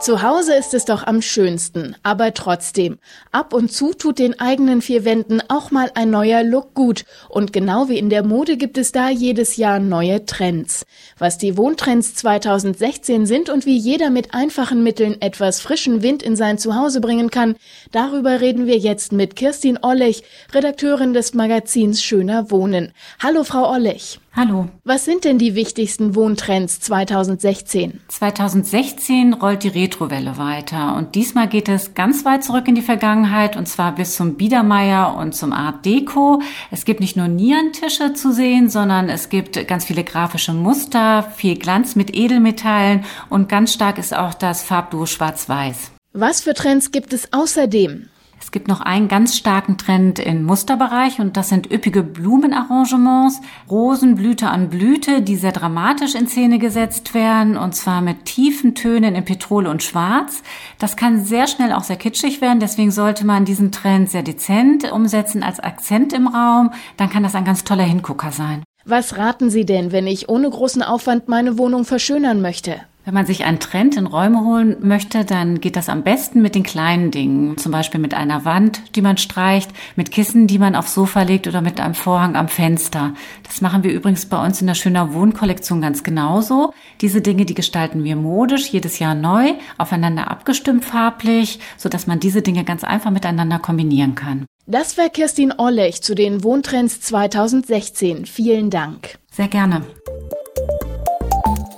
Zu Hause ist es doch am schönsten, aber trotzdem. Ab und zu tut den eigenen vier Wänden auch mal ein neuer Look gut. Und genau wie in der Mode gibt es da jedes Jahr neue Trends. Was die Wohntrends 2016 sind und wie jeder mit einfachen Mitteln etwas frischen Wind in sein Zuhause bringen kann, darüber reden wir jetzt mit Kirstin Ollech, Redakteurin des Magazins Schöner Wohnen. Hallo, Frau Ollech. Hallo. Was sind denn die wichtigsten Wohntrends 2016? 2016 rollt die Retrowelle weiter und diesmal geht es ganz weit zurück in die Vergangenheit und zwar bis zum Biedermeier und zum Art Deco. Es gibt nicht nur Nierentische zu sehen, sondern es gibt ganz viele grafische Muster, viel Glanz mit Edelmetallen und ganz stark ist auch das Farbduo Schwarz-Weiß. Was für Trends gibt es außerdem? Es gibt noch einen ganz starken Trend im Musterbereich und das sind üppige Blumenarrangements, Rosenblüte an Blüte, die sehr dramatisch in Szene gesetzt werden und zwar mit tiefen Tönen in Petrol und Schwarz. Das kann sehr schnell auch sehr kitschig werden, deswegen sollte man diesen Trend sehr dezent umsetzen als Akzent im Raum, dann kann das ein ganz toller Hingucker sein. Was raten Sie denn, wenn ich ohne großen Aufwand meine Wohnung verschönern möchte? Wenn man sich einen Trend in Räume holen möchte, dann geht das am besten mit den kleinen Dingen. Zum Beispiel mit einer Wand, die man streicht, mit Kissen, die man aufs Sofa legt oder mit einem Vorhang am Fenster. Das machen wir übrigens bei uns in der Schöner Wohnkollektion ganz genauso. Diese Dinge, die gestalten wir modisch, jedes Jahr neu, aufeinander abgestimmt farblich, sodass man diese Dinge ganz einfach miteinander kombinieren kann. Das war Kirstin Ollech zu den Wohntrends 2016. Vielen Dank. Sehr gerne